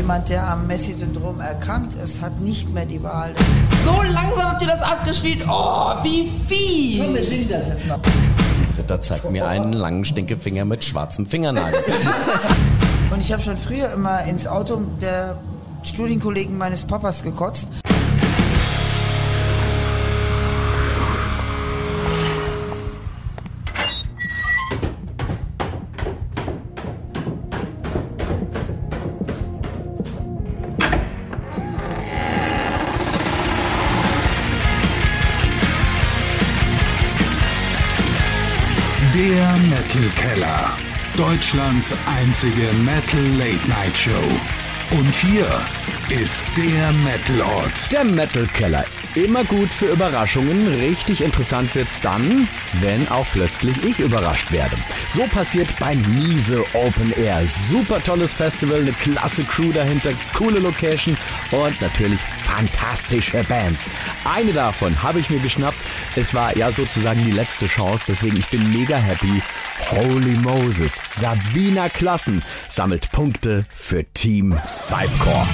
jemand, der am Messi-Syndrom erkrankt ist, hat nicht mehr die Wahl. So langsam habt ihr das abgespielt. Oh, wie fies. Komm, wir singen das jetzt mal. Ritter zeigt mir einen langen Stinkefinger mit schwarzem Fingernagel. Und ich habe schon früher immer ins Auto der Studienkollegen meines Papas gekotzt. Deutschlands einzige Metal Late Night Show. Und hier ist der Metalort. Der Metal Keller. Immer gut für Überraschungen. Richtig interessant wird's dann, wenn auch plötzlich ich überrascht werde. So passiert beim Miese Open Air. Super tolles Festival, eine klasse Crew dahinter, coole Location und natürlich fantastische Bands. Eine davon habe ich mir geschnappt. Es war ja sozusagen die letzte Chance, deswegen ich bin mega happy. Holy Moses, Sabina Klassen sammelt Punkte für Team Cypcore.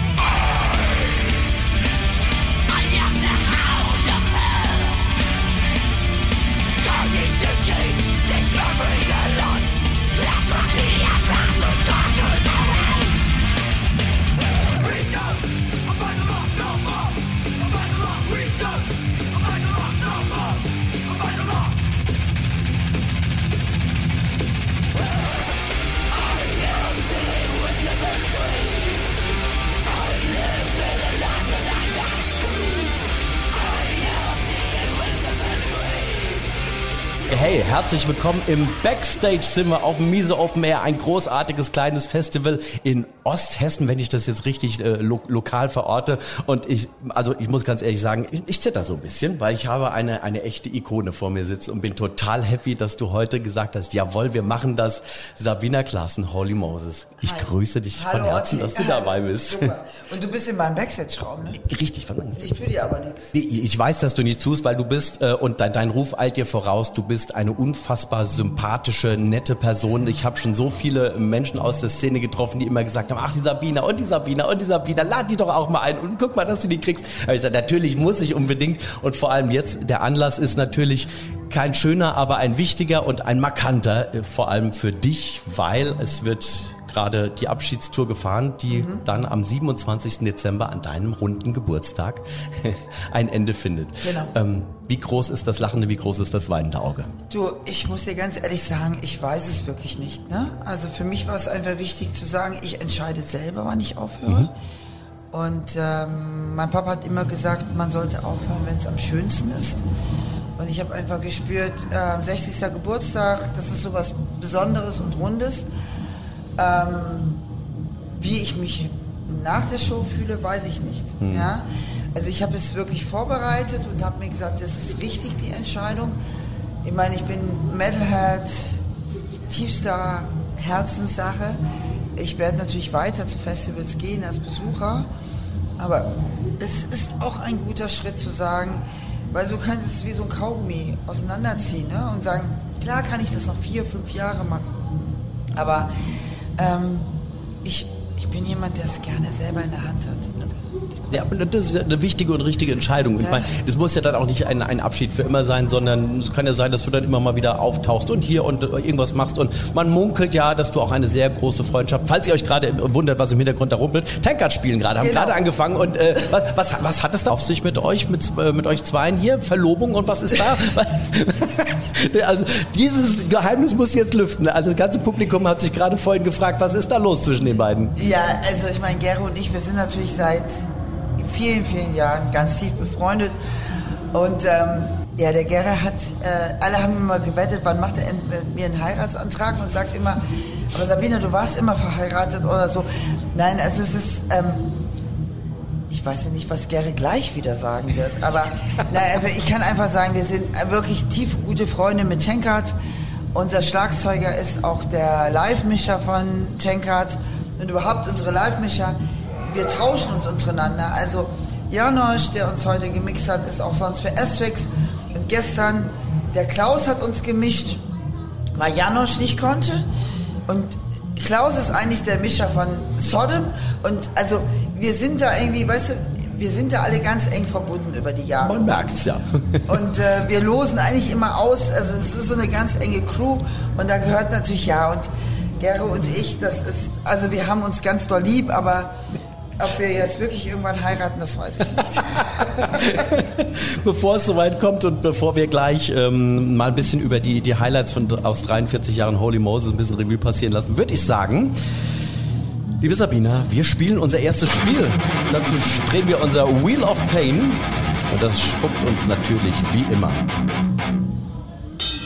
Hey, herzlich willkommen im Backstage-Zimmer auf dem Miese Open Air. Ein großartiges kleines Festival in Osthessen, wenn ich das jetzt richtig äh, lo lokal verorte. Und ich, also ich muss ganz ehrlich sagen, ich, ich zitter so ein bisschen, weil ich habe eine, eine echte Ikone vor mir sitzen und bin total happy, dass du heute gesagt hast, jawohl, wir machen das. Sabina Klassen, Holy Moses. Ich Hi. grüße dich Hallo, von Herzen, dass du dabei bist. Super. Und du bist in meinem Backstage-Raum, ne? Richtig, von Ich tue dir aber nichts. Ich weiß, dass du nicht tust, weil du bist, äh, und dein, dein Ruf eilt dir voraus, du bist eine unfassbar sympathische, nette Person. Ich habe schon so viele Menschen aus der Szene getroffen, die immer gesagt haben, ach, die Sabina und die Sabina und die Sabina, lad die doch auch mal ein und guck mal, dass du die kriegst. Aber ich gesagt, natürlich muss ich unbedingt. Und vor allem jetzt, der Anlass ist natürlich kein schöner, aber ein wichtiger und ein markanter, äh, vor allem für dich, weil es wird gerade die Abschiedstour gefahren, die dann am 27. Dezember an deinem runden Geburtstag ein Ende findet. Genau. Ähm, wie groß ist das lachende, wie groß ist das weinende Auge? Du, ich muss dir ganz ehrlich sagen, ich weiß es wirklich nicht. Ne? Also für mich war es einfach wichtig zu sagen, ich entscheide selber, wann ich aufhöre. Und ähm, mein Papa hat immer gesagt, man sollte aufhören, wenn es am schönsten ist. Und ich habe einfach gespürt, ähm, 60. Geburtstag, das ist so was Besonderes und Rundes. Ähm, wie ich mich nach der Show fühle, weiß ich nicht. Ja? Also ich habe es wirklich vorbereitet und habe mir gesagt, das ist richtig die Entscheidung. Ich meine, ich bin Metalhead, tiefster Herzenssache. Ich werde natürlich weiter zu Festivals gehen als Besucher, aber es ist auch ein guter Schritt zu sagen, weil so kannst es wie so ein Kaugummi auseinanderziehen ne? und sagen, klar kann ich das noch vier, fünf Jahre machen, aber ähm, ich, ich bin jemand, der es gerne selber in der Hand hat. Ja, das ist eine wichtige und richtige Entscheidung. Und ich meine, das muss ja dann auch nicht ein, ein Abschied für immer sein, sondern es kann ja sein, dass du dann immer mal wieder auftauchst und hier und äh, irgendwas machst. Und man munkelt ja, dass du auch eine sehr große Freundschaft, falls ihr euch gerade wundert, was im Hintergrund da rumpelt, Tankard spielen gerade, haben Genau. gerade angefangen. Und äh, was, was, was hat es da auf sich mit euch, mit, äh, mit euch Zweien hier? Verlobung und was ist da? also dieses Geheimnis muss jetzt lüften. Also das ganze Publikum hat sich gerade vorhin gefragt, was ist da los zwischen den beiden? Ja, also ich meine, Gero und ich, wir sind natürlich seit vielen, vielen Jahren ganz tief befreundet. Und ähm, ja, der Gero hat, äh, alle haben immer gewettet, wann macht er mit mir einen Heiratsantrag und sagt immer, aber Sabine, du warst immer verheiratet oder so. Nein, also es ist, ähm, ich weiß ja nicht, was Gere gleich wieder sagen wird, aber nein, ich kann einfach sagen, wir sind wirklich tief gute Freunde mit Tankard. Unser Schlagzeuger ist auch der Live-Mischer von Tankard und überhaupt unsere Live-Mischer. Wir tauschen uns untereinander. Also Janosch, der uns heute gemixt hat, ist auch sonst für S-Fix. Und gestern, der Klaus hat uns gemischt, weil Janosch nicht konnte. Und Klaus ist eigentlich der Mischer von Sodom und also wir sind da irgendwie, weißt du, wir sind da alle ganz eng verbunden über die Jahre. Man merkt's ja. Und äh, wir losen eigentlich immer aus, also es ist so eine ganz enge Crew und da gehört natürlich ja und Gero und ich, das ist, also wir haben uns ganz doll lieb, aber ob wir jetzt wirklich irgendwann heiraten, das weiß ich nicht. bevor es soweit kommt und bevor wir gleich ähm, mal ein bisschen über die, die Highlights von, aus 43 Jahren Holy Moses ein bisschen Revue passieren lassen, würde ich sagen, liebe Sabina, wir spielen unser erstes Spiel. Dazu drehen wir unser Wheel of Pain und das spuckt uns natürlich wie immer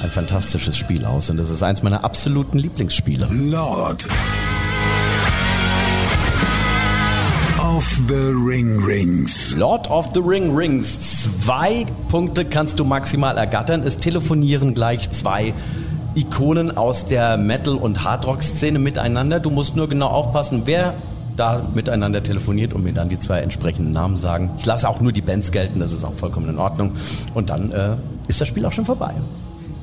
ein fantastisches Spiel aus und das ist eins meiner absoluten Lieblingsspiele. Lord of the Ring Rings. Lord of the Ring Rings. Zwei Punkte kannst du maximal ergattern. Es telefonieren gleich zwei Ikonen aus der Metal- und Hardrock-Szene miteinander. Du musst nur genau aufpassen, wer da miteinander telefoniert und mir dann die zwei entsprechenden Namen sagen. Ich lasse auch nur die Bands gelten, das ist auch vollkommen in Ordnung. Und dann äh, ist das Spiel auch schon vorbei.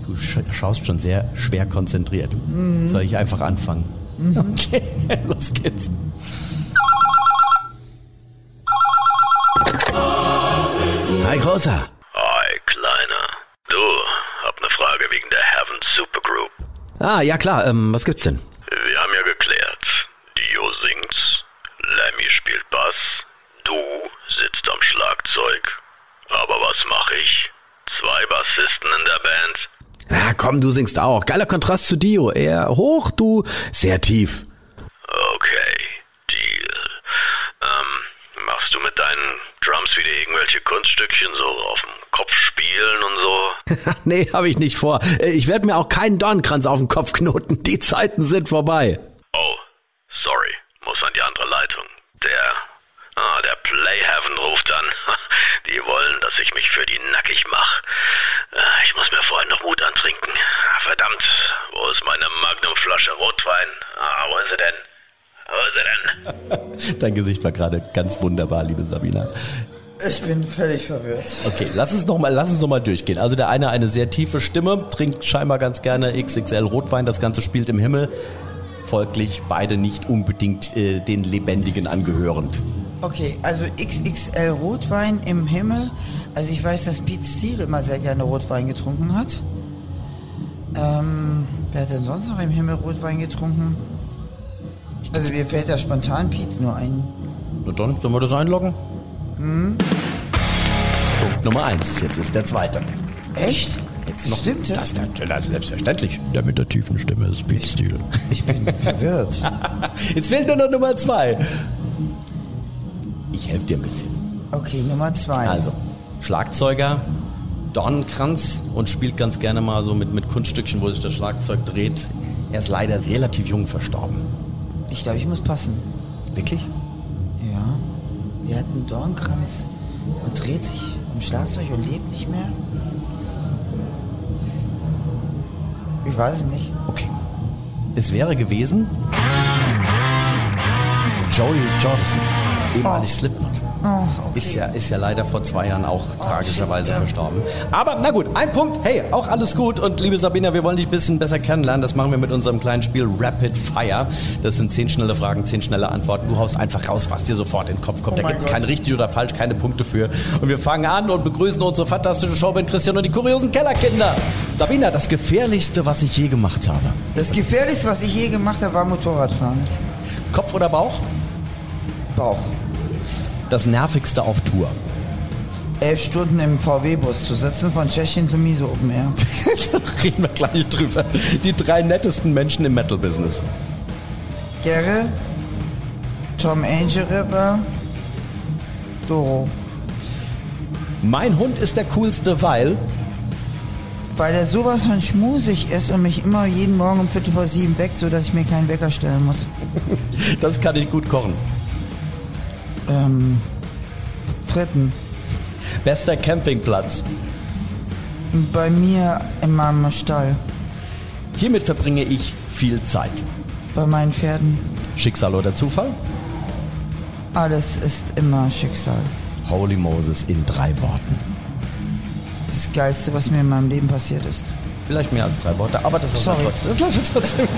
Du sch schaust schon sehr schwer konzentriert. Mhm. Soll ich einfach anfangen? Mhm. Okay, los geht's. Hi, Großer. Hi, Kleiner. Du, hab ne Frage wegen der Heaven Supergroup. Ah, ja klar, ähm, was gibt's denn? Wir haben ja geklärt. Dio singt, Lemmy spielt Bass, du sitzt am Schlagzeug. Aber was mache ich? Zwei Bassisten in der Band. Ja, komm, du singst auch. Geiler Kontrast zu Dio. Er hoch, du sehr tief. Okay, Deal. Ähm, machst du mit deinen Drums wieder irgendwelche Kunststückchen so auf dem Kopf spielen und so? nee, habe ich nicht vor. Äh, Ich werde mir auch keinen Dornkranz auf den Kopf knoten. Die Zeiten sind vorbei. Oh, sorry, muss an die andere Leitung. Der, ah, der Playhaven ruft an. Die wollen, dass ich mich für die nackig mach. Äh, Ich muss mir vorher noch Mut antrinken. Verdammt, wo ist meine Magnumflasche Rotwein? Ah, wo ist sie denn? Wo ist sie denn? Dein Gesicht war gerade ganz wunderbar, liebe Sabina. Ich bin völlig verwirrt. Okay, lass uns noch mal, lass uns noch mal durchgehen. Also der eine eine sehr tiefe Stimme, trinkt scheinbar ganz gerne XXL Rotwein, das Ganze spielt im Himmel. Folglich beide nicht unbedingt äh, den Lebendigen angehörend. Okay, also XXL Rotwein im Himmel. Also ich weiß, dass Pete Steele immer sehr gerne Rotwein getrunken hat. Ähm, wer hat denn sonst noch im Himmel Rotwein getrunken? Also mir fällt da spontan Pete nur ein. Na dann, sollen wir das einloggen? Punkt Nummer eins. Jetzt ist der zweite. Echt? Jetzt noch. Stimmt das? Das, das ist selbstverständlich. Der mit der tiefen Stimme ist Pete Steele. Ich bin verwirrt. Jetzt fehlt nur noch Nummer zwei. Ich helfe dir ein bisschen. Okay, Nummer zwei. Also, Schlagzeuger, Dornenkranz und spielt ganz gerne mal so mit, mit Kunststückchen, wo sich das Schlagzeug dreht. Er ist leider relativ jung verstorben. Ich glaube, ich muss passen. Wirklich? Ja. Wir hatten Dornkranz und dreht sich im Schlagzeug und lebt nicht mehr. Ich weiß es nicht. Okay. Es wäre gewesen Joey Jordison, ehemalig Oh. Slipknot. Oh. Ist ja, ist ja leider vor zwei Jahren auch tragischerweise shit, verstorben. Aber na gut, ein Punkt. Hey, auch alles gut. Und liebe Sabina, wir wollen dich ein bisschen besser kennenlernen. Das machen wir mit unserem kleinen Spiel Rapid Fire. Das sind zehn schnelle Fragen, zehn schnelle Antworten. Du haust einfach raus, was dir sofort in den Kopf kommt. Oh da gibt's Gott. kein richtig oder falsch, keine Punkte für. Und wir fangen an und begrüßen unsere fantastische Showband Christian und die kuriosen Kellerkinder. Sabina, das gefährlichste, was ich je gemacht habe. Das gefährlichste, was ich je gemacht habe, war Motorradfahren. Kopf oder Bauch? Bauch. Das nervigste auf Tour. Elf Stunden im VW-Bus zu sitzen, von Tschechien zu Miso Open Air. da reden wir gleich drüber. Die drei nettesten Menschen im Metal-Business. Gerre, Tom Angel Ripper, Doro. Mein Hund ist der coolste, weil Weil er sowas von schmusig ist und mich immer jeden Morgen um Viertel vor sieben weckt, sodass ich mir keinen Wecker stellen muss. das kann ich gut kochen. Ähm, Fritten. Bester Campingplatz. Bei mir in meinem Stall. Hiermit verbringe ich viel Zeit. Bei meinen Pferden. Schicksal oder Zufall? Alles ist immer Schicksal. Holy Moses in drei Worten. Das Geilste, was mir in meinem Leben passiert ist. Vielleicht mehr als drei Worte, aber das lassen Sorry. wir trotzdem. Das lassen wir trotzdem.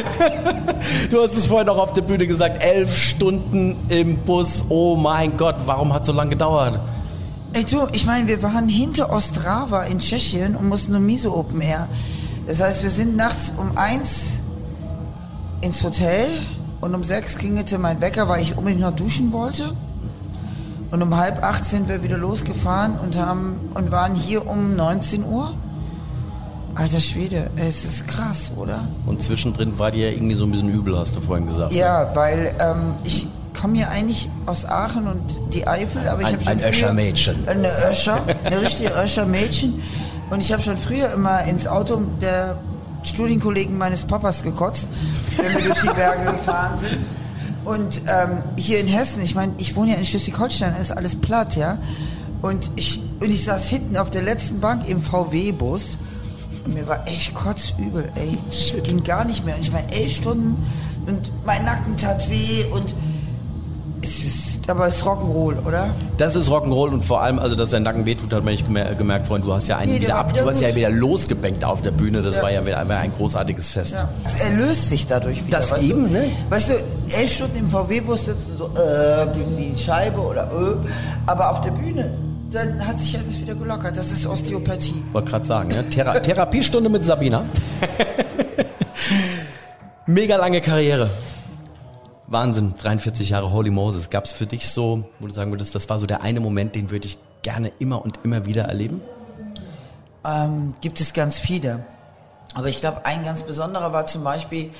du hast es vorhin auch auf der Bühne gesagt, elf Stunden im Bus. Oh mein Gott, warum hat so lange gedauert? Ey du, ich meine, wir waren hinter Ostrava in Tschechien und mussten um Miso Open Air. Das heißt, wir sind nachts um eins ins Hotel und um sechs klingelte mein Wecker, weil ich unbedingt noch duschen wollte. Und um halb acht sind wir wieder losgefahren und haben und waren hier um 19 Uhr. Alter Schwede, es ist krass, oder? Und zwischendrin war dir irgendwie so ein bisschen übel, hast du vorhin gesagt. Ja, weil ähm, ich komme ja eigentlich aus Aachen und die Eifel, aber ich habe schon ein Öscher-Mädchen. Eine Öscher, eine richtige Öscher-Mädchen. Und ich habe schon früher immer ins Auto der Studienkollegen meines Papas gekotzt, wenn wir durch die Berge gefahren sind. Und ähm, hier in Hessen, ich meine, ich wohne ja in Schleswig-Holstein, ist alles platt, ja. Und ich, und ich saß hinten auf der letzten Bank im VW-Bus mir war echt kotzübel, ey. Das ging gar nicht mehr. Und ich meine, elf Stunden und mein Nacken tat weh und es ist, aber es ist Rock'n'Roll, oder? Das ist Rock'n'Roll und vor allem, also dass dein Nacken wehtut, hat man nicht gemer gemerkt, Freund. Du hast ja einen Nee, der wieder ab, wieder du hast ja wieder losgebänkt auf der Bühne. Das Ja. war ja wieder ein großartiges Fest. Ja. Er löst sich dadurch wieder. Das eben, du? ne? Weißt du, elf Stunden im VW-Bus sitzen so äh, gegen die Scheibe oder äh, aber auf der Bühne, dann hat sich alles wieder gelockert. Das ist Osteopathie. Wollte gerade sagen, ne? Thera Therapiestunde mit Sabina. Mega lange Karriere. Wahnsinn, 43 Jahre Holy Moses. Gab es für dich so, wo du sagen würdest, das war so der eine Moment, den würde ich gerne immer und immer wieder erleben? Ähm, gibt es ganz viele. Aber ich glaube, ein ganz besonderer war zum Beispiel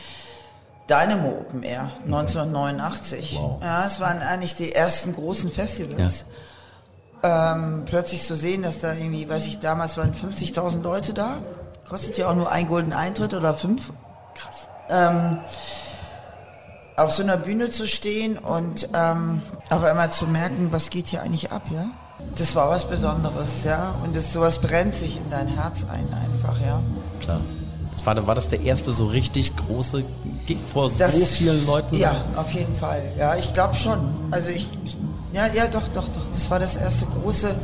Dynamo Open Air 1989. Wow. Ja, es waren eigentlich die ersten großen Festivals. Ähm, plötzlich zu sehen, dass da irgendwie, weiß ich, damals waren 50.000 Leute da. Kostet ja auch nur ein Golden Eintritt oder fünf. Krass. Ähm, auf so einer Bühne zu stehen und ähm, auf einmal zu merken, was geht hier eigentlich ab, ja? Das war was Besonderes, ja? Und das, sowas brennt sich in dein Herz ein einfach, ja? Klar. Das war, war das der erste so richtig große Gig vor Das, so vielen Leuten? Ja, auf jeden Fall. Ja, ich glaube schon. Also ich, ich, ja, ja, doch, doch, doch. Das war das erste große.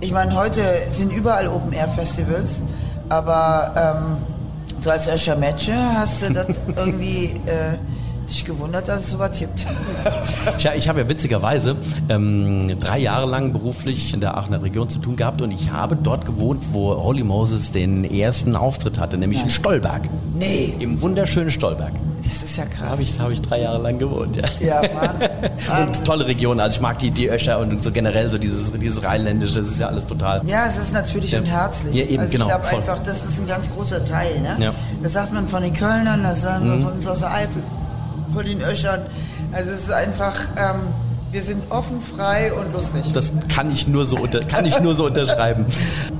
Ich meine, heute sind überall Open Air Festivals, aber ähm, so als Öscher Matche hast du das irgendwie äh, dich gewundert, dass es so was gibt. Ja, ich habe ja witzigerweise ähm, drei Jahre lang beruflich in der Aachener Region zu tun gehabt und ich habe dort gewohnt, wo Holy Moses den ersten Auftritt hatte, nämlich in Stolberg. Nee, Im wunderschönen Stolberg. das ist ja krass. Habe ich, habe ich drei Jahre lang gewohnt, ja. Ja, Mann. Und tolle Region, also ich mag die, die Öscher und so generell so dieses, dieses Rheinländische, das ist ja alles total. Ja, es ist natürlich Ja. und herzlich. Ja, eben, also genau, ich glaube einfach, das ist ein ganz großer Teil. Ne? Ja. Mhm. Das sagt man von den Kölnern, das sagen wir von uns aus der Eifel, von den Öschern. Also es ist einfach, ähm, wir sind offen, frei und lustig. Das kann ich nur so, unter, kann ich nur so unterschreiben.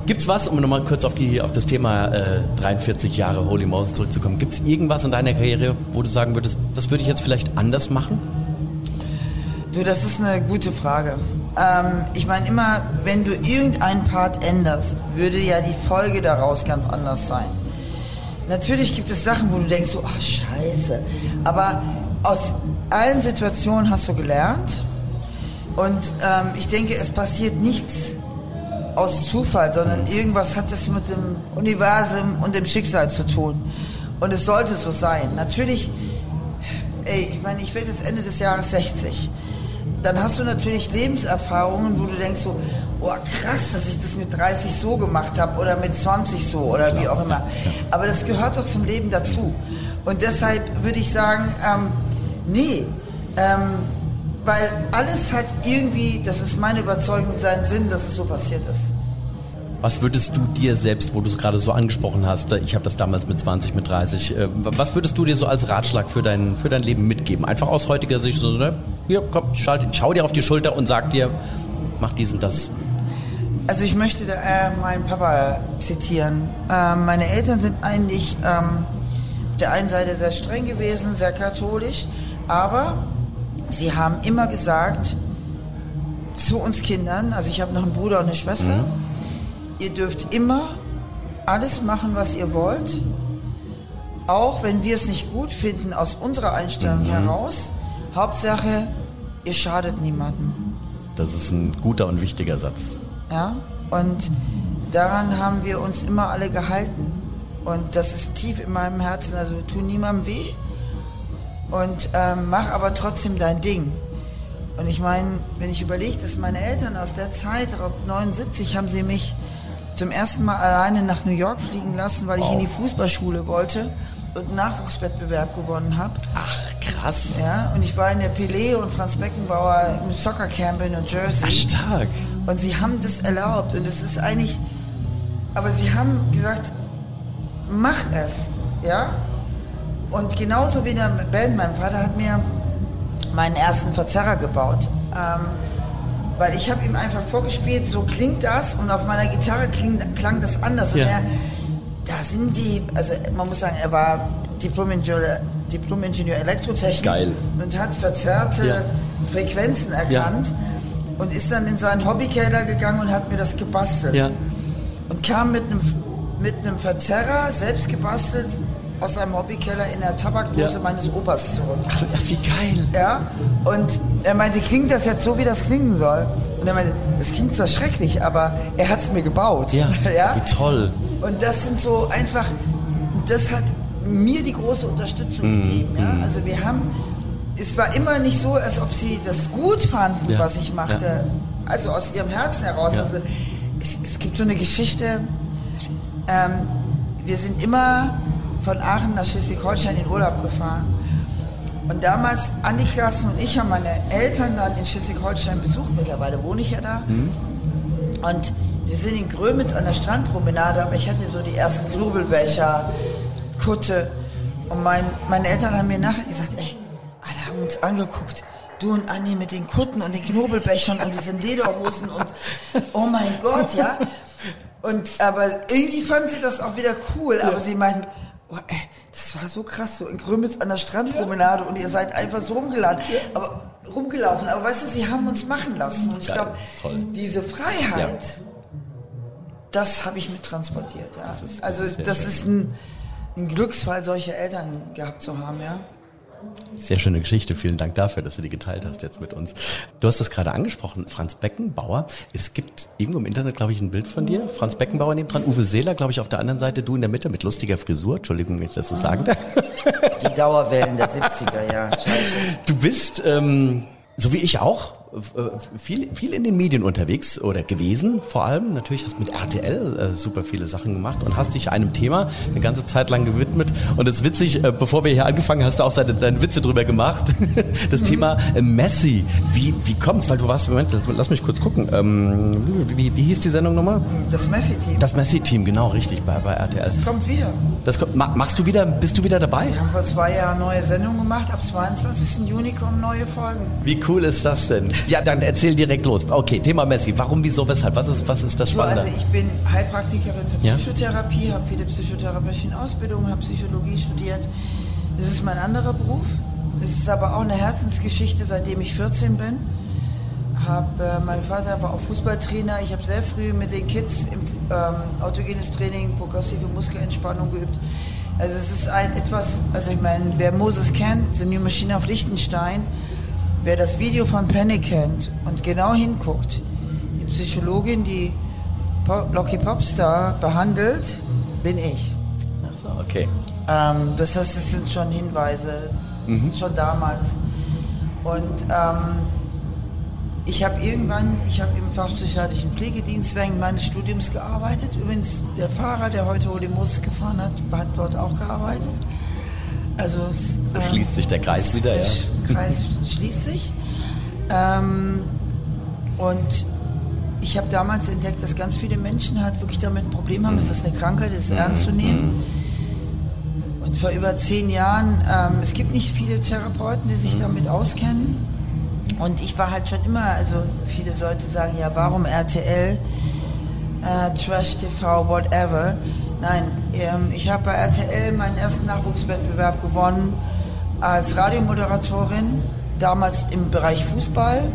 Gibt's was, um nochmal kurz auf, die, auf das Thema äh, 43 Jahre Holy Moses zurückzukommen, gibt's irgendwas in deiner Karriere, wo du sagen würdest, das würde ich jetzt vielleicht anders machen? Du, das ist eine gute Frage. Ähm, ich meine immer, wenn du irgendeinen Part änderst, würde ja die Folge daraus ganz anders sein. Natürlich gibt es Sachen, wo du denkst, so, ach scheiße. Aber aus allen Situationen hast du gelernt. Und ähm, ich denke, es passiert nichts aus Zufall, sondern irgendwas hat es mit dem Universum und dem Schicksal zu tun. Und es sollte so sein. Natürlich, ey, ich meine, ich werde jetzt Ende des Jahres 60. Dann hast du natürlich Lebenserfahrungen, wo du denkst so, oh krass, dass ich das mit 30 so gemacht habe oder mit 20 so oder wie auch immer. Aber das gehört doch zum Leben dazu. Und deshalb würde ich sagen, ähm, nee, ähm, weil alles hat irgendwie, das ist meine Überzeugung, seinen Sinn, dass es so passiert ist. Was würdest du dir selbst, wo du es gerade so angesprochen hast, äh, ich habe das damals mit 20, mit 30, äh, was würdest du dir so als Ratschlag für dein, für dein Leben mitgeben? Einfach aus heutiger Sicht so, ne? Hier, komm, schau, schau dir auf die Schulter und sag dir, mach dies und das. Also ich möchte da, äh, meinen Papa zitieren. Ähm, meine Eltern sind eigentlich ähm, auf der einen Seite sehr streng gewesen, sehr katholisch, aber sie haben immer gesagt zu uns Kindern, also ich habe noch einen Bruder und eine Schwester, ihr dürft immer alles machen, was ihr wollt, auch wenn wir es nicht gut finden aus unserer Einstellung heraus. Hauptsache, ihr schadet niemandem. Das ist ein guter und wichtiger Satz. Ja? Und daran haben wir uns immer alle gehalten. Und das ist tief in meinem Herzen. Also tu niemandem weh und ähm, mach aber trotzdem dein Ding. Und ich meine, wenn ich überlege, dass meine Eltern aus der Zeit, ab 79, haben sie mich zum ersten Mal alleine nach New York fliegen lassen, weil ich in die Fußballschule wollte und einen Nachwuchswettbewerb gewonnen habe. Ach, krass. Ja, und ich war in der Pelé und Franz Beckenbauer im Soccercamp in New Jersey. Stark. Und sie haben das erlaubt. Und es ist eigentlich, aber sie haben gesagt, mach es. Ja? Und genauso wie in der Band, mein Vater hat mir meinen ersten Verzerrer gebaut. Ähm, weil ich habe ihm einfach vorgespielt, so klingt das und auf meiner Gitarre kling, klang das anders. Und Ja. er, da sind die, also man muss sagen, er war Diplom-Ingenieur Diplom Elektrotechnik Geil. und hat verzerrte Ja. Frequenzen erkannt und ist dann in seinen Hobbykeller gegangen und hat mir das gebastelt Ja. und kam mit einem mit einem Verzerrer, selbst gebastelt, aus seinem Hobbykeller in der Tabakdose Ja. meines Opas zurück. Ach, wie geil. Ja, und er meinte, klingt das jetzt so, wie das klingen soll? Und er meinte, das klingt zwar schrecklich, aber er hat es mir gebaut. Ja, ja? wie toll. Und das sind so einfach, das hat mir die große Unterstützung Mhm, gegeben. Ja? Also wir haben, es war immer nicht so, als ob sie das gut fanden, Ja, was ich machte. ja. Also aus ihrem Herzen heraus. Also es, es gibt so eine Geschichte, ähm, wir sind immer von Aachen nach Schleswig-Holstein in Urlaub gefahren. Und damals, Andi Klassen und ich haben meine Eltern dann in Schleswig-Holstein besucht. Mittlerweile wohne ich ja da. Und wir sind in Grömitz an der Strandpromenade, aber ich hatte so die ersten Knobelbecher, Kutte. Und mein, meine Eltern haben mir nachher gesagt, ey, alle haben uns angeguckt. Du und Andi mit den Kutten und den Knobelbechern und diesen Lederhosen und oh mein Gott, ja. Und aber irgendwie fanden sie das auch wieder cool, aber sie meinten, oh, ey, das war so krass, so in Grömitz an der Strandpromenade und ihr seid einfach so rumgeladen, aber rumgelaufen. Aber weißt du, sie haben uns machen lassen. Und ich glaube, diese Freiheit, das habe ich mit transportiert. Ja. ist also das schön. ist ein, ein Glücksfall, solche Eltern gehabt zu haben, ja. Sehr schöne Geschichte. Vielen Dank dafür, dass du die geteilt hast jetzt mit uns. Du hast das gerade angesprochen, Franz Beckenbauer. Es gibt irgendwo im Internet, glaube ich, ein Bild von dir. Franz Beckenbauer neben dran. Uwe Seeler, glaube ich, auf der anderen Seite. Du in der Mitte mit lustiger Frisur. Entschuldigung, wenn ich das so sagen darf. Die Dauerwellen der 70er, ja. Scheiße. Du bist, ähm, so wie ich auch, viel, viel in den Medien unterwegs oder gewesen. Vor allem natürlich hast mit RTL äh, super viele Sachen gemacht und hast dich einem Thema eine ganze Zeit lang gewidmet. Und es ist witzig, äh, bevor wir hier angefangen, hast du auch deine, deine Witze drüber gemacht. Das Thema äh, Messi. Wie, wie kommt's? Weil du warst, Moment, lass, lass mich kurz gucken. Ähm, wie, wie hieß die Sendung nochmal? Das Messi-Team Das Messi-Team, genau, richtig, bei, bei RTL. kommt wieder. Das kommt, ma, machst du wieder, bist du wieder dabei? Wir haben vor zwei Jahren neue Sendungen gemacht. Ab 22. Juni kommen neue Folgen. Wie cool ist das denn? Ja, dann erzähl direkt los. Okay, Thema Messi. Warum, wieso, weshalb? Was ist, was ist das So, also Spannende? ich bin Heilpraktikerin für Ja. Psychotherapie, habe viele psychotherapeutische Ausbildungen, habe Psychologie studiert. Das ist mein anderer Beruf. Es ist aber auch eine Herzensgeschichte, seitdem ich 14 bin. Hab, äh, mein Vater war auch Fußballtrainer. Ich habe sehr früh mit den Kids im ähm, autogenes Training, progressive Muskelentspannung geübt. Also es ist ein etwas, also ich meine, wer Moses kennt, The New Machine auf Liechtenstein, wer das Video von Penny kennt und genau hinguckt, die Psychologin, die Pop, Locky Popstar behandelt, bin ich. Ach so, okay. Ähm, das heißt, es sind schon Hinweise, schon damals. Und ähm, ich habe irgendwann, ich habe im fachpsychiatrischen Pflegedienst während meines Studiums gearbeitet. Übrigens, der Fahrer, der heute Ole gefahren hat, hat dort auch gearbeitet. Also es, So schließt sich der Kreis wieder, der ja. Sch- Kreis schließt sich. Ähm, und ich habe damals entdeckt, dass ganz viele Menschen halt wirklich damit ein Problem haben. Es ist eine Krankheit, es ist ernst zu nehmen. Und vor über zehn Jahren, ähm, es gibt nicht viele Therapeuten, die sich damit auskennen. Und ich war halt schon immer, also viele Leute sagen, ja, warum RTL, äh, Trash TV, whatever. Nein, ähm, ich habe bei RTL meinen ersten Nachwuchswettbewerb gewonnen als Radiomoderatorin, damals im Bereich Fußball.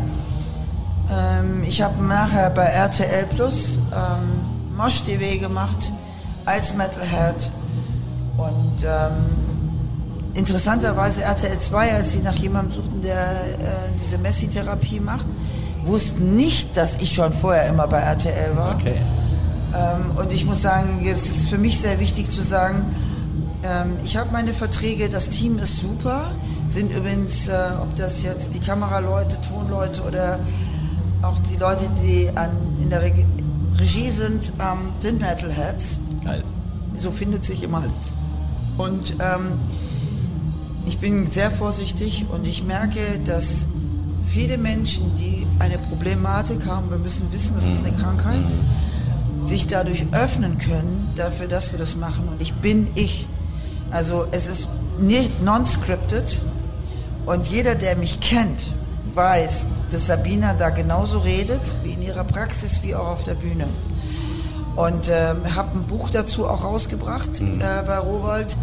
Ähm, ich habe nachher bei RTL Plus ähm, Mosh TV gemacht als Metalhead und interessanterweise RTL 2, als sie nach jemandem suchten, der äh, diese Messi-Therapie macht, wussten nicht, dass ich schon vorher immer bei RTL war. Okay. Ähm, und ich muss sagen, es ist für mich sehr wichtig zu sagen, ähm, ich habe meine Verträge, das Team ist super. Sind übrigens, äh, ob das jetzt die Kameraleute, Tonleute oder auch die Leute, die an, in der Reg Regie sind, ähm, sind Metalheads. Geil. So findet sich immer alles. Und ähm, ich bin sehr vorsichtig und ich merke, dass viele Menschen, die eine Problematik haben, wir müssen wissen, das ist eine Krankheit, sich dadurch öffnen können, dafür, dass wir das machen. Und ich bin ich. Also es ist nicht non-scripted und jeder, der mich kennt, weiß, dass Sabina da genauso redet, wie in ihrer Praxis, wie auch auf der Bühne. Und ähm, habe ein Buch dazu auch rausgebracht äh, bei Rowold,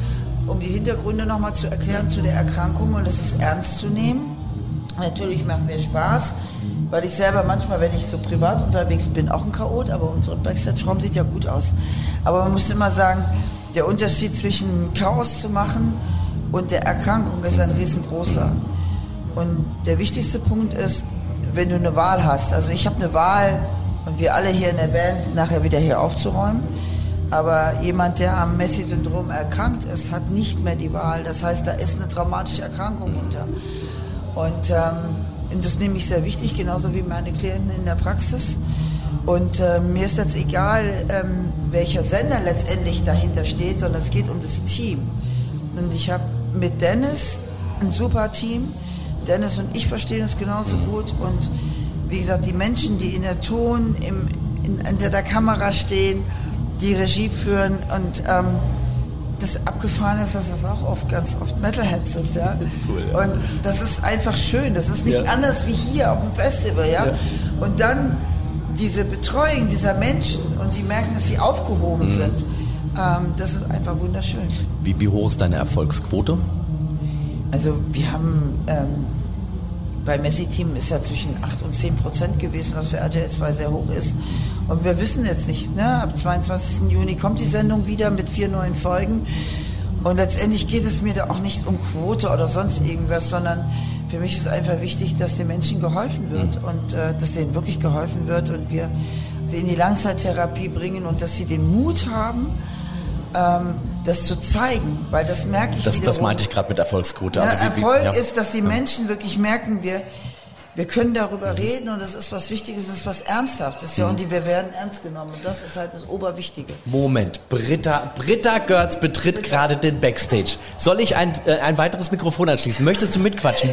um die Hintergründe nochmal zu erklären zu der Erkrankung und es ist ernst zu nehmen. Natürlich macht mir Spaß, weil ich selber manchmal, wenn ich so privat unterwegs bin, auch ein Chaot, aber unser Backstage-Raum sieht ja gut aus. Aber man muss immer sagen, der Unterschied zwischen Chaos zu machen und der Erkrankung ist ein riesengroßer. Und der wichtigste Punkt ist, wenn du eine Wahl hast. Also ich habe eine Wahl und wir alle hier in der Band nachher wieder hier aufzuräumen. Aber jemand, der am Messi-Syndrom erkrankt ist, hat nicht mehr die Wahl. Das heißt, da ist eine traumatische Erkrankung hinter. Und ähm, das nehme ich sehr wichtig, genauso wie meine Klienten in der Praxis. Und äh, mir ist jetzt egal, ähm, welcher Sender letztendlich dahinter steht, sondern es geht um das Team. Und ich habe mit Dennis ein super Team. Dennis und ich verstehen uns genauso gut. Und wie gesagt, die Menschen, die in der Ton, im, in, hinter der Kamera stehen, die Regie führen und ähm, das abgefahren ist, dass das auch oft ganz oft Metalheads sind, ja. Das ist cool, ja. Und das ist einfach schön. Das ist nicht Ja. anders wie hier auf dem Festival, ja. Ja. Und dann diese Betreuung dieser Menschen und die merken, dass sie aufgehoben Mhm. sind. Ähm, das ist einfach wunderschön. Wie, wie hoch ist deine Erfolgsquote? Also wir haben ähm, bei Messi-Team ist ja zwischen 8 und 10 Prozent gewesen, was für RTL 2 sehr hoch ist. Und wir wissen jetzt nicht, ne? ab 22. Juni kommt die Sendung wieder mit vier neuen Folgen. Und letztendlich geht es mir da auch nicht um Quote oder sonst irgendwas, sondern für mich ist einfach wichtig, dass den Menschen geholfen wird und äh, dass denen wirklich geholfen wird und wir sie in die Langzeittherapie bringen und dass sie den Mut haben, ähm, das zu zeigen, weil das merke ich Das, das meinte ich gerade mit Erfolgsquote. Ja, Also Erfolg ja. ist, dass die Menschen wirklich merken, wir, wir können darüber reden und das ist was Wichtiges, das ist was Ernsthaftes, ja, und die, wir werden ernst genommen und das ist halt das Oberwichtige. Moment, Britta, Britta Görz betritt gerade den Backstage. Soll ich ein, äh, ein weiteres Mikrofon anschließen? Möchtest du mitquatschen?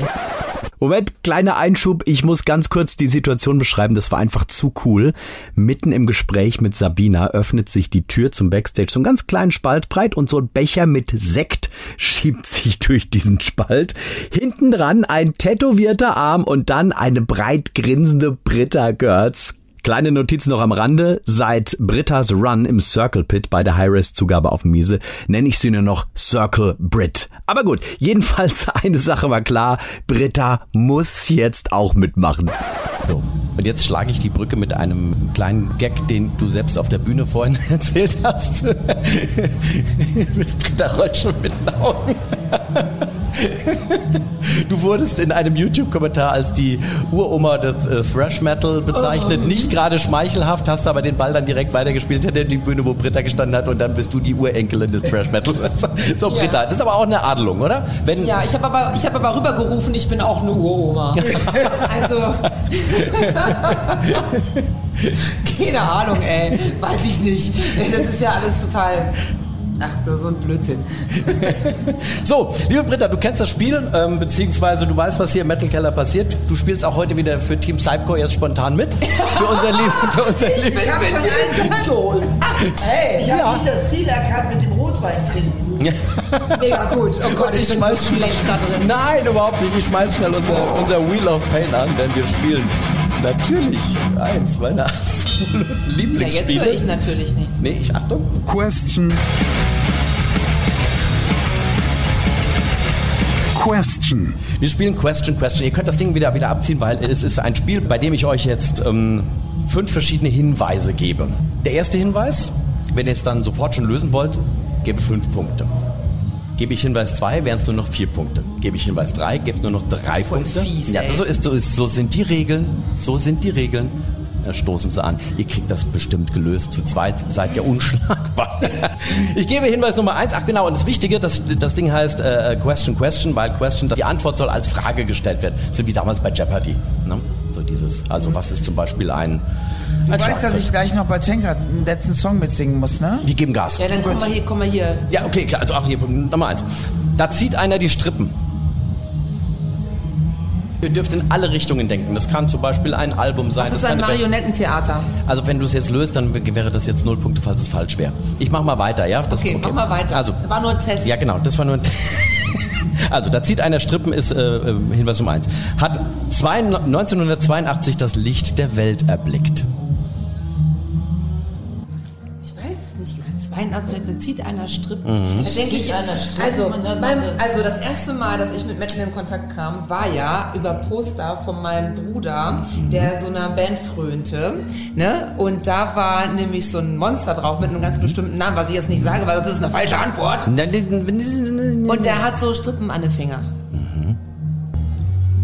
Moment, kleiner Einschub. Ich muss ganz kurz die Situation beschreiben. Das war einfach zu cool. Mitten im Gespräch mit Sabina öffnet sich die Tür zum Backstage, so einen ganz kleinen Spalt breit und so ein Becher mit Sekt schiebt sich durch diesen Spalt. Hinten dran ein tätowierter Arm und dann eine breit grinsende Britta Görz. Kleine Notiz noch am Rande. Seit Brittas Run im Circle Pit bei der High-Res-Zugabe auf Miese nenne ich sie nur noch Circle Brit. Aber gut, jedenfalls eine Sache war klar. Britta muss jetzt auch mitmachen. So, und jetzt schlage ich die Brücke mit einem kleinen Gag, den du selbst auf der Bühne vorhin erzählt hast. Britta rollt schon mit den Augen. Du wurdest in einem YouTube-Kommentar als die Uroma des äh, Thrash Metal bezeichnet. Nicht gerade schmeichelhaft, hast aber den Ball dann direkt weitergespielt hinter die Bühne, wo Britta gestanden hat und dann bist du die Urenkelin des Thrash Metal. So, Ja. Britta, das ist aber auch eine Adelung, oder? Wenn, Ja, ich habe aber, ich hab aber rübergerufen, ich bin auch eine Uroma. also. Keine Ahnung, ey. Weiß ich nicht. Das ist ja alles total. Ach, das ist so ein Blödsinn. So, liebe Britta, du kennst das Spiel, ähm, beziehungsweise du weißt, was hier im Metal Keller passiert. Du spielst auch heute wieder für Team Psycho jetzt spontan mit. Für unser Lieb, für unser. Ich habe von allen mitgeholt. Hey, Ich habe nicht das Stil erkannt mit dem Rotwein trinken. mega gut. Oh Gott, ich, bin so schlecht da drin. Nein, überhaupt nicht. Ich schmeiß schnell unser, unser Wheel of Pain an, denn wir spielen natürlich eins meiner absoluten Ja, jetzt Lieblingsspiele. höre ich natürlich nichts. nee, ich Achtung. Question. Question. Wir spielen Question Question. Ihr könnt das Ding wieder, wieder abziehen, weil es ist ein Spiel, bei dem ich euch jetzt ähm, fünf verschiedene Hinweise gebe. Der erste Hinweis, wenn ihr es dann sofort schon lösen wollt, gebe fünf Punkte. Gebe ich Hinweis 2, wären es nur noch vier Punkte. Gebe ich Hinweis 3, gäbe es nur noch drei Voll Punkte. fies, ja, so ist so ist so sind die Regeln. So sind die Regeln. Äh, stoßen sie an. Ihr kriegt das bestimmt gelöst. Zu zweit seid ihr unschlagbar. ich gebe Hinweis Nummer eins. Ach genau, und das Wichtige, das, das Ding heißt äh, Question Question, weil Question, die Antwort soll als Frage gestellt werden. So wie damals bei Jeopardy. Ne? So dieses, also was ist zum Beispiel ein, Du ein weißt, dass ich gleich noch bei Tenka einen letzten Song mitsingen muss, ne? Wir geben Gas. Ja, dann komm mal hier, komm mal hier. Ja, okay. Also, ach, hier, Nummer eins. Da zieht einer die Strippen. Ihr dürft in alle Richtungen denken. Das kann zum Beispiel ein Album sein. Das ist kann ein Marionettentheater. Also wenn du es jetzt löst, dann wäre das jetzt null Punkte, falls es falsch wäre. Ich mach mal weiter, ja? Das, Okay, mach mal weiter. Also, War nur ein Test. ja genau, das war nur ein... Also, da zieht einer Strippen, ist äh, äh, Hinweis Nummer eins. Hat zwei, 1982 das Licht der Welt erblickt. Nicht. 82, da zieht einer Strippen. Mhm. Da denke ich, einer Strippen also, beim, also- das erste Mal, dass ich mit Metal in Kontakt kam, war ja über Poster von meinem Bruder, der so einer Band frönte. Ne? Und da war nämlich so ein Monster drauf mit einem ganz bestimmten Namen, was ich jetzt nicht sage, weil das ist eine falsche Antwort. Und der hat so Strippen an den Finger.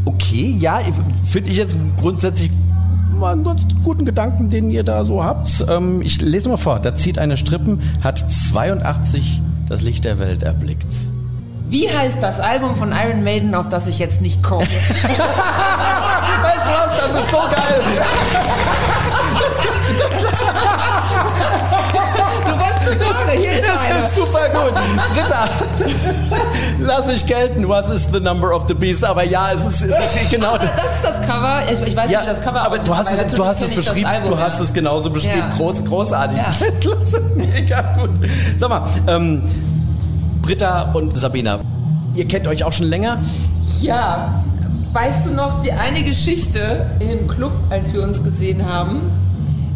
Okay, ja, ich- finde ich jetzt grundsätzlich mal einen ganz guten Gedanken, den ihr da so habt. Ähm, ich lese mal vor. Da zieht eine Strippen, hat 82 das Licht der Welt erblickt. Wie heißt das Album von Iron Maiden, auf das ich jetzt nicht komme? Weißt du was? Das ist so geil. Du wolltest eine bessere, hier ist eine. Das ist super gut. Britta, lass ich gelten. Was ist the number of the beast? Aber ja, es ist, es ist genau das. Das ist das Cover. Ich, ich weiß Ja, nicht, wie das Cover aber aussieht, du hast, es, du hast es beschrieben, Album, du hast ja. es genauso beschrieben. Ja. Groß, großartig. Klasse, mega gut. Sag mal, ähm, Britta und Sabina, ihr kennt euch auch schon länger? Ja, weißt du noch die eine Geschichte dem Club, als wir uns gesehen haben?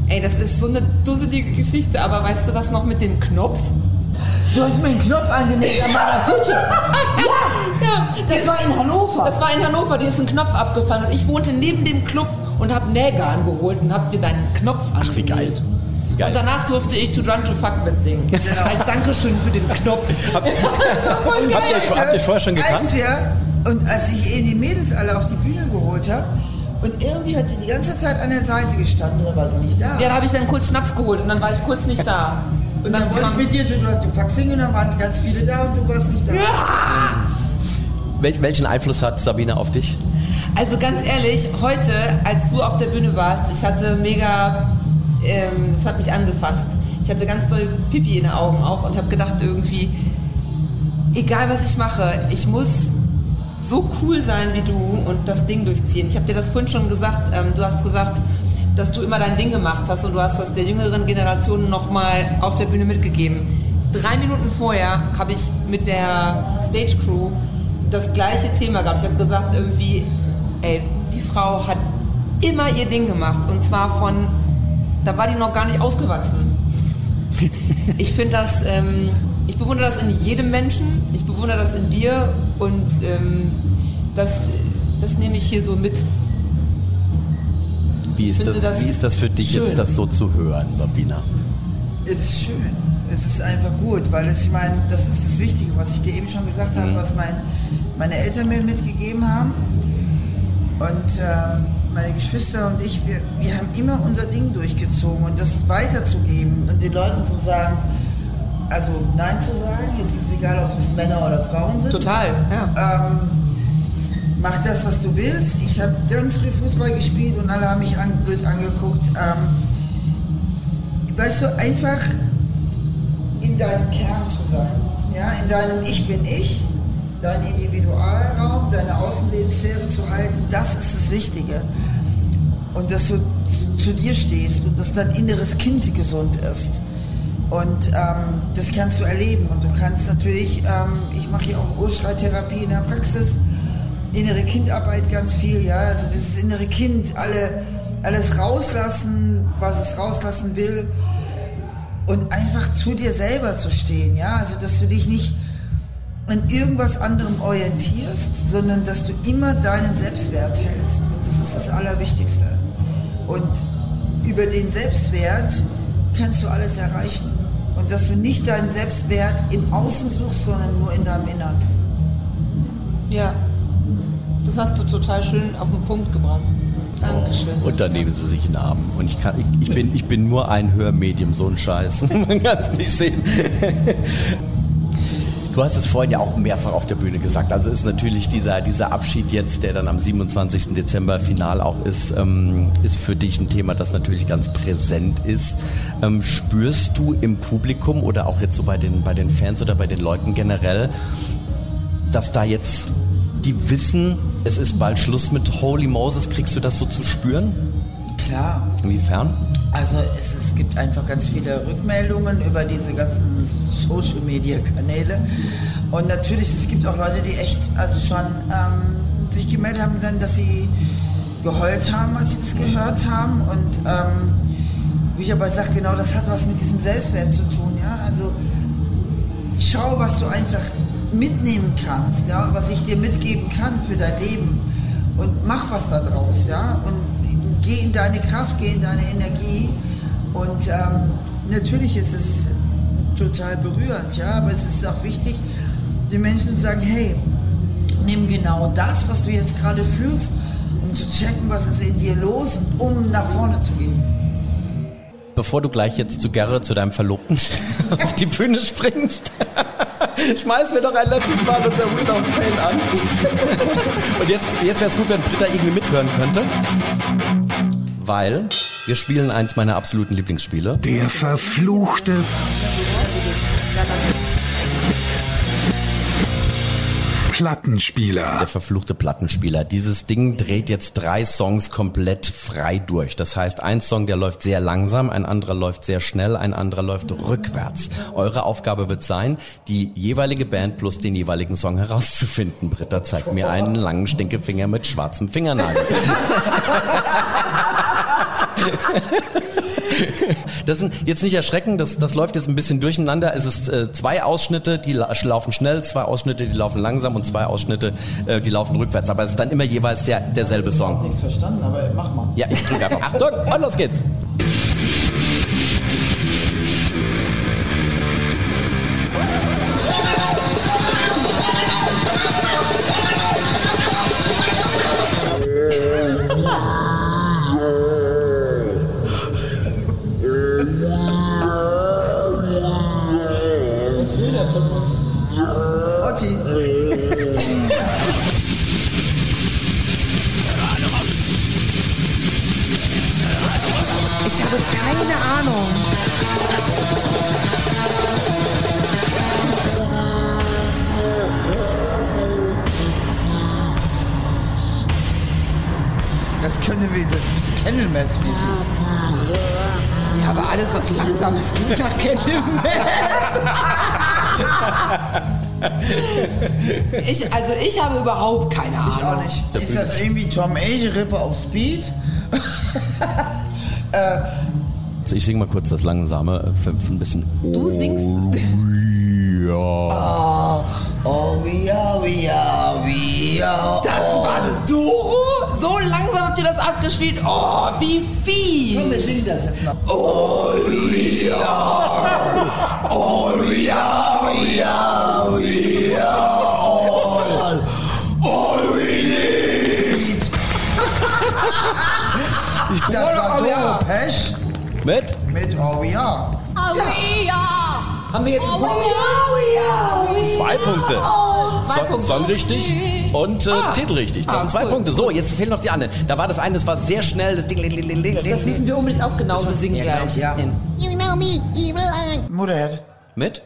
Ey, das ist so eine dusselige Geschichte, aber weißt du das noch mit dem Knopf? Du hast mir einen Knopf angenäht an meiner Kutte. Ja, Das war in Hannover. Das war in Hannover, dir ist ein Knopf abgefallen und ich wohnte neben dem Club und hab Nähgarn geholt und hab dir deinen Knopf Ach, wie geil. angenäht. Geil. Und danach durfte ich To Drunk to Fuck mitsingen. Als Dankeschön für den Knopf. habt, ihr, habt ihr vorher schon gekannt? Als wir, und als ich eben die Mädels alle auf die Bühne geholt habe, und irgendwie hat sie die ganze Zeit an der Seite gestanden, oder war sie nicht da? Ja, da habe ich dann kurz Schnaps geholt und dann war ich kurz nicht da. und dann wollte ich mit dir to Fuck singen, und dann waren ganz viele da und du warst nicht da. Wel welchen Einfluss hat Sabina auf dich? Also ganz ehrlich, heute, als du auf der Bühne warst, ich hatte mega, ähm, das hat mich angefasst. Ich hatte ganz doll Pipi in den Augen auch und habe gedacht irgendwie, egal was ich mache, ich muss so cool sein wie du und das Ding durchziehen. Ich habe dir das vorhin schon gesagt, ähm, du hast gesagt, dass du immer dein Ding gemacht hast und du hast das der jüngeren Generation nochmal auf der Bühne mitgegeben. Drei Minuten vorher habe ich mit der Stage Crew das gleiche Thema gehabt. Ich habe gesagt irgendwie, ey, die Frau hat immer ihr Ding gemacht und zwar von, da war die noch gar nicht ausgewachsen. Ich finde das, ähm, ich bewundere das in jedem Menschen, bewundere das in dir und ähm, das, das nehme ich hier so mit. Wie ist, das, das wie ist das für dich schön. jetzt, das so zu hören, Sabina? Es ist schön. Es ist einfach gut, weil es, ich meine, das ist das Wichtige, was ich dir eben schon gesagt habe, was mein, meine Eltern mir mitgegeben haben. Und ähm, meine Geschwister und ich, wir, wir haben immer unser Ding durchgezogen und das weiterzugeben und den Leuten zu sagen, also Nein zu sagen, es ist egal, ob es Männer oder Frauen sind. Total, ja. Ähm, mach das, was du willst. Ich habe ganz früh Fußball gespielt und alle haben mich an, blöd angeguckt. Ähm, weißt du, einfach in deinem Kern zu sein. Ja, in deinem Ich bin ich, dein Individualraum, deine Außenlebenssphäre zu halten, das ist das Wichtige. Und dass du zu, zu dir stehst und dass dein inneres Kind gesund ist. Und ähm, das kannst du erleben. Und du kannst natürlich, ähm, ich mache hier auch Urschreitherapie in der Praxis, innere Kindarbeit ganz viel, ja. Also dieses innere Kind, alle, alles rauslassen, was es rauslassen will. Und einfach zu dir selber zu stehen, ja. Also dass du dich nicht an irgendwas anderem orientierst, sondern dass du immer deinen Selbstwert hältst. Und das ist das Allerwichtigste. Und über den Selbstwert kannst du alles erreichen. Und dass du nicht deinen Selbstwert im Außen suchst, sondern nur in deinem Innern. Ja. Das Das hast du total schön auf den Punkt gebracht. Dankeschön. Und dann nehmen sie sich in den Arm. Und ich, kann, ich, ich, bin, ich bin nur ein Hörmedium, so ein Scheiß. Man kann es nicht sehen. Du hast es vorhin ja auch mehrfach auf der Bühne gesagt. Also ist natürlich dieser, dieser Abschied jetzt, der dann am 27. Dezember final auch ist, ähm, ist für dich ein Thema, das natürlich ganz präsent ist. Ähm, spürst du im Publikum oder auch jetzt so bei den, bei den Fans oder bei den Leuten generell, dass da jetzt die wissen, es ist bald Schluss mit Holy Moses? Kriegst du das so zu spüren? Klar. Inwiefern? Also es, es gibt einfach ganz viele Rückmeldungen über diese ganzen Social Media Kanäle. Und natürlich, es gibt auch Leute, die echt also schon ähm, sich gemeldet haben, dann, dass sie geheult haben, als sie das gehört haben. Und ähm, wie ich aber sage, genau das hat was mit diesem Selbstwert zu tun. Ja? Also schau, was du einfach mitnehmen kannst, ja, was ich dir mitgeben kann für dein Leben. Und mach was da draus, ja. Und geh in deine Kraft, geh in deine Energie. Und ähm, natürlich ist es total berührend, ja, aber es ist auch wichtig, den Menschen zu sagen, hey, nimm genau das, was du jetzt gerade fühlst, um zu checken, was ist in dir los, um nach vorne zu gehen. Bevor du gleich jetzt zu Gerre, zu deinem Verlobten, auf die Bühne springst, schmeiß mir doch ein letztes Mal unser Wheel of Fame an. Und jetzt, jetzt wäre es gut, wenn Britta irgendwie mithören könnte. Weil wir spielen eins meiner absoluten Lieblingsspiele. Der verfluchte Plattenspieler. Der verfluchte Plattenspieler. Dieses Ding dreht jetzt drei Songs komplett frei durch. Das heißt, ein Song, der läuft sehr langsam, ein anderer läuft sehr schnell, ein anderer läuft rückwärts. Eure Aufgabe wird sein, die jeweilige Band plus den jeweiligen Song herauszufinden. Britta zeigt mir einen langen Stinkefinger mit schwarzem Fingernagel. Das sind jetzt nicht erschrecken, das, das läuft jetzt ein bisschen durcheinander. Es ist äh, zwei Ausschnitte, die la laufen schnell, zwei Ausschnitte, die laufen langsam und zwei Ausschnitte, äh, die laufen rückwärts. Aber es ist dann immer jeweils der, derselbe Ich habe Song. nichts verstanden, aber mach mal. Ja, ich drücke einfach. Achtung, und los geht's. Candlemass mäßig. Ja, aber alles, was langsam ist, klingt nach Candlemass. ich, also ich habe überhaupt keine Ahnung. Ich auch nicht. Ist das irgendwie Tom Age Ripper auf Speed? Also ich singe mal kurz das langsame, äh, ein bisschen. Du singst. Ja. Oh, we are, we are, we are. Das war Doro? So langsam habt ihr das abgespielt. Oh, wie Komm, viel. wir singen das jetzt mal. Das war Oh, ja. Doro Pesch Mit? mit Oh, we are. Haben wir jetzt einen Punkt? Zwei Punkte. Zwei Song, Punkte. Song richtig und äh, Ah. Titel richtig. Das Ah, sind zwei cool. Punkte. So, jetzt fehlen noch die anderen. Da war das eine, das war sehr schnell. Das Ding. Das müssen wir unbedingt auch genauso singen gleich. Ja. You know me, evil eye. Motorhead. Mit?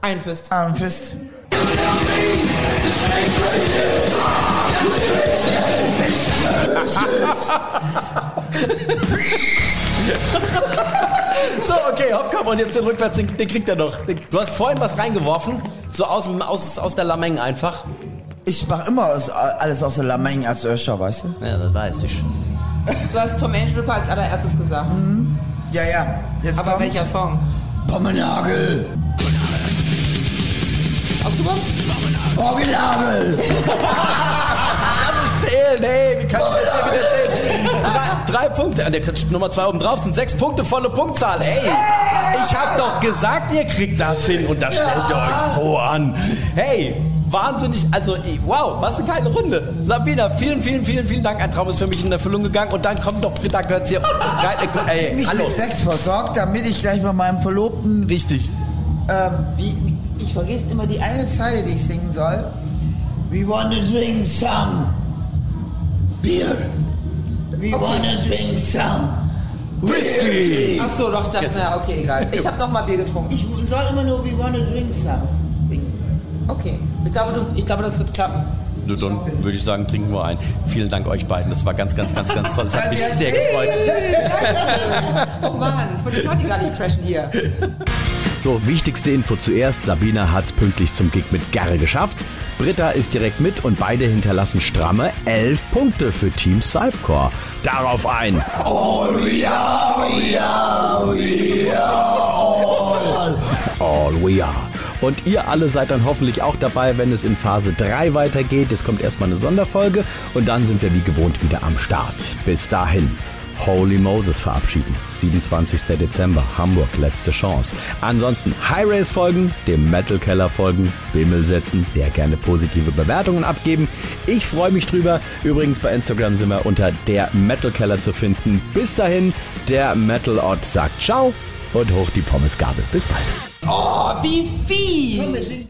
Ein Fist. Iron Fist. So, okay, hopp, komm, und jetzt den Rückwärts, den, den kriegt er noch. Den, du hast vorhin was reingeworfen, so aus, dem- aus, aus der Lameng einfach. Ich mach immer aus, alles aus der Lameng als Öscher, weißt du? Ja, das weiß ich. Du hast Tom Angel als allererstes gesagt. Ja, ja. Jetzt Aber welcher Song? Bommenagel. Ausgebaut? Bommenagel. Zählen, hey, wie kann ich das hier wieder stehen? Drei, drei Punkte, an der Nummer zwei oben drauf sind sechs Punkte, volle Punktzahl. Hey, ich hab doch gesagt, ihr kriegt das hin und da stellt ihr euch so an. Hey, wahnsinnig, also wow, was eine geile Runde. Sabina, vielen, vielen, vielen, vielen Dank. Ein Traum ist für mich in Erfüllung gegangen. Und dann kommt doch Britta Götz hier rein. Ey, mich hallo. mit Sex versorgt, damit ich gleich bei meinem Verlobten Richtig. ähm, wie- ich vergesse immer die eine Zeile, die ich singen soll. We wanna drink some beer. We wanna drink some whisky. Ach so, doch, ich dachte, na, okay, egal. Ich habe noch mal Bier getrunken. Ich soll immer nur We wanna drink some singen. Okay, ich glaube, du, ich glaube, das wird klappen. Nur dann würde ich sagen, trinken wir ein. Vielen Dank euch beiden. Das war ganz, ganz, ganz, ganz toll. Das hat mich sehr gefreut. Oh Mann, ich wollte die Party gar nicht crashen hier. So, wichtigste Info zuerst. Sabina hat's pünktlich zum Gig mit Garre geschafft. Britta ist direkt mit und beide hinterlassen stramme 11 Punkte für Team Cypcore. Darauf ein. All we are. Und ihr alle seid dann hoffentlich auch dabei, wenn es in Phase 3 weitergeht. Es kommt erstmal eine Sonderfolge und dann sind wir wie gewohnt wieder am Start. Bis dahin. Holy Moses verabschieden. 27. Dezember, Hamburg, letzte Chance. Ansonsten High Race folgen, dem Metal Keller folgen, Bimmel setzen, sehr gerne positive Bewertungen abgeben. Ich freue mich drüber. Übrigens bei Instagram sind wir unter der Metal Keller zu finden. Bis dahin, der Metal Ort sagt Ciao und hoch die Pommesgabel. Bis bald. Oh, wie fies!